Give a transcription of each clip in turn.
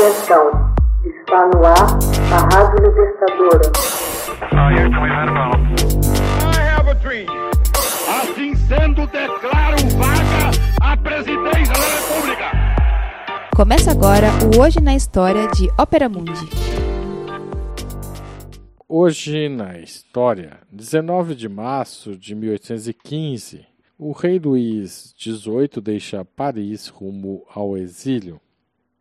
Atenção, está no ar a Rádio Libertadora. Assim sendo, declaro vaga a presidência da República. Começa agora o Hoje na História de Ópera Mundi. Hoje na História, 19 de março de 1815, o rei Luís XVIII deixa Paris rumo ao exílio.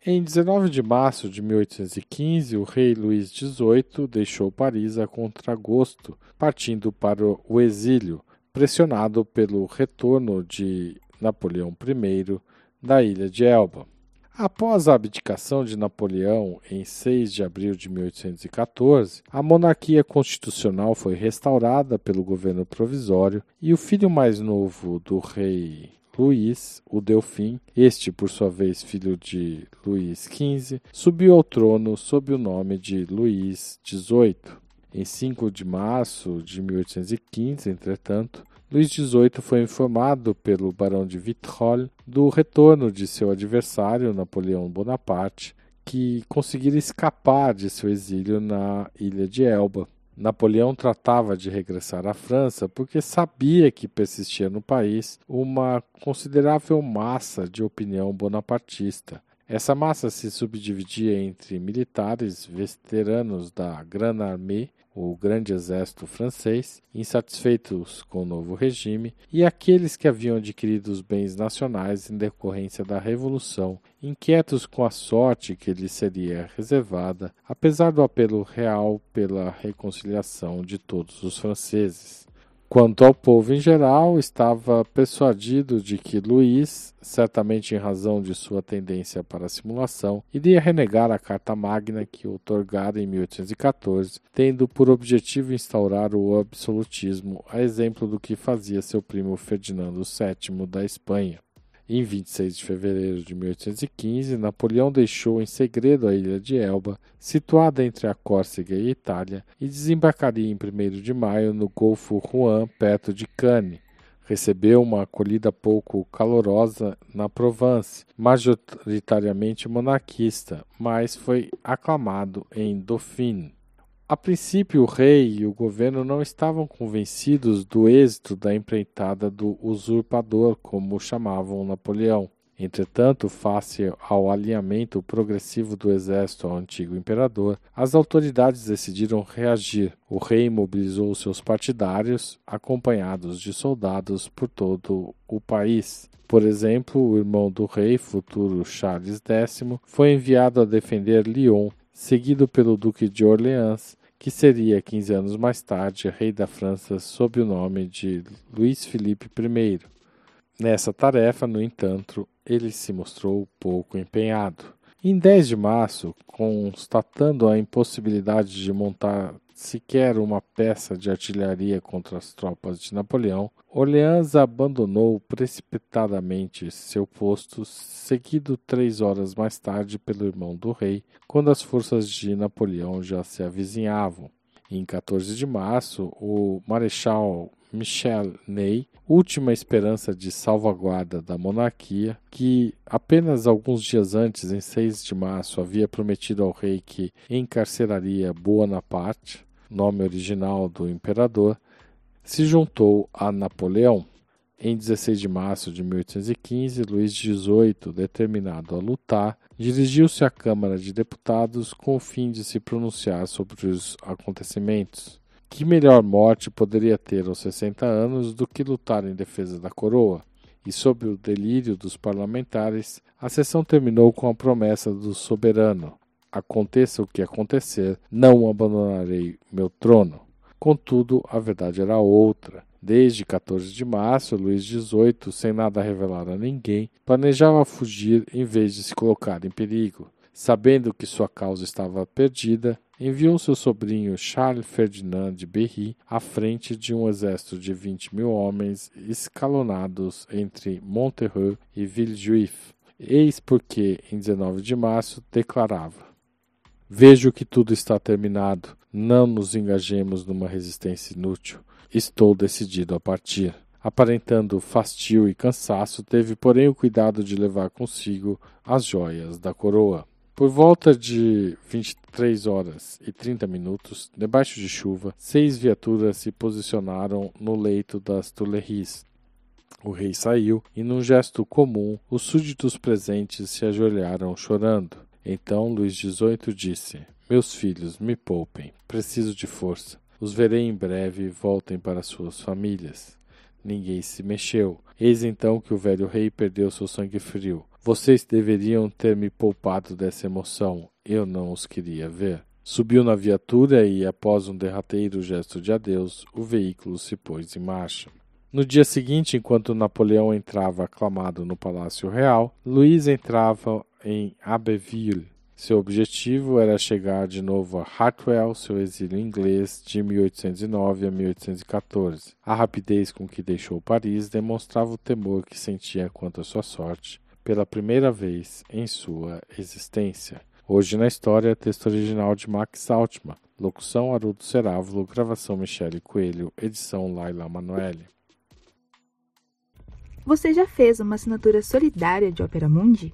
Em 19 de março de 1815, o rei Luís XVIII deixou Paris a contragosto, partindo para o exílio, pressionado pelo retorno de Napoleão I da ilha de Elba. Após a abdicação de Napoleão em 6 de abril de 1814, a monarquia constitucional foi restaurada pelo governo provisório e o filho mais novo do rei Luís, o Delfim, este por sua vez filho de Luís XV, subiu ao trono sob o nome de Luís XVIII. Em 5 de março de 1815, entretanto, Luís XVIII foi informado pelo barão de Vitrolles do retorno de seu adversário, Napoleão Bonaparte, que conseguira escapar de seu exílio na ilha de Elba. Napoleão tratava de regressar à França porque sabia que persistia no país uma considerável massa de opinião bonapartista. Essa massa se subdividia entre militares veteranos da Grande Armée, o grande exército francês, insatisfeitos com o novo regime, e aqueles que haviam adquirido os bens nacionais em decorrência da Revolução, inquietos com a sorte que lhes seria reservada, apesar do apelo real pela reconciliação de todos os franceses. Quanto ao povo em geral, estava persuadido de que Luís, certamente em razão de sua tendência para a simulação, iria renegar a Carta Magna que outorgara em 1814, tendo por objetivo instaurar o absolutismo, a exemplo do que fazia seu primo Ferdinando VII da Espanha. Em 26 de fevereiro de 1815, Napoleão deixou em segredo a ilha de Elba, situada entre a Córcega e a Itália, e desembarcaria em 1 de maio no Golfo Juan, perto de Cannes. Recebeu uma acolhida pouco calorosa na Provence, majoritariamente monarquista, mas foi aclamado em Dauphine. A princípio, o rei e o governo não estavam convencidos do êxito da empreitada do usurpador, como chamavam Napoleão. Entretanto, face ao alinhamento progressivo do exército ao antigo imperador, as autoridades decidiram reagir. O rei mobilizou seus partidários, acompanhados de soldados por todo o país. Por exemplo, o irmão do rei, futuro Charles X, foi enviado a defender Lyon, seguido pelo Duque de Orleans, que seria 15 anos mais tarde rei da França sob o nome de Luís Felipe I. Nessa tarefa, no entanto, ele se mostrou pouco empenhado. Em 10 de março, constatando a impossibilidade de montar sequer uma peça de artilharia contra as tropas de Napoleão, Orleans abandonou precipitadamente seu posto, seguido três horas mais tarde pelo irmão do rei, quando as forças de Napoleão já se avizinhavam. Em 14 de março, o Marechal Michel Ney, última esperança de salvaguarda da monarquia, que apenas alguns dias antes, em 6 de março, havia prometido ao rei que encarceraria Bonaparte, nome original do imperador, se juntou a Napoleão. Em 16 de março de 1815, Luís XVIII, determinado a lutar, dirigiu-se à Câmara de Deputados com o fim de se pronunciar sobre os acontecimentos. Que melhor morte poderia ter aos 60 anos do que lutar em defesa da coroa? E sob o delírio dos parlamentares, a sessão terminou com a promessa do soberano: aconteça o que acontecer, não abandonarei meu trono. Contudo, a verdade era outra. Desde 14 de março, Luís XVIII, sem nada revelar a ninguém, planejava fugir em vez de se colocar em perigo. Sabendo que sua causa estava perdida, enviou seu sobrinho Charles Ferdinand de Berry à frente de um exército de 20 mil homens escalonados entre Monterrey e Villejuif. Eis porque, em 19 de março, declarava: Vejo que tudo está terminado. Não nos engajemos numa resistência inútil. Estou decidido a partir. Aparentando fastio e cansaço, teve, porém, o cuidado de levar consigo as joias da coroa. Por volta de 23 horas e 30 minutos, debaixo de chuva, seis viaturas se posicionaram no leito das Tuileries. O rei saiu e, num gesto comum, os súditos presentes se ajoelharam chorando. Então Luís XVIII disse: Meus filhos, me poupem, preciso de força. Os verei em breve e voltem para suas famílias. Ninguém se mexeu. Eis então que o velho rei perdeu seu sangue frio. Vocês deveriam ter me poupado dessa emoção. Eu não os queria ver. Subiu na viatura e, após um derradeiro gesto de adeus, o veículo se pôs em marcha. No dia seguinte, enquanto Napoleão entrava aclamado no Palácio Real, Luís entrava em Abbeville. Seu objetivo era chegar de novo a Hartwell, seu exílio inglês de 1809 a 1814. A rapidez com que deixou Paris demonstrava o temor que sentia quanto à sua sorte pela primeira vez em sua existência. Hoje na história, texto original de Max Altman, locução Haroldo Cerávulo, gravação Michele Coelho, edição Laila Manoeli. Você já fez uma assinatura solidária de Opera Mundi?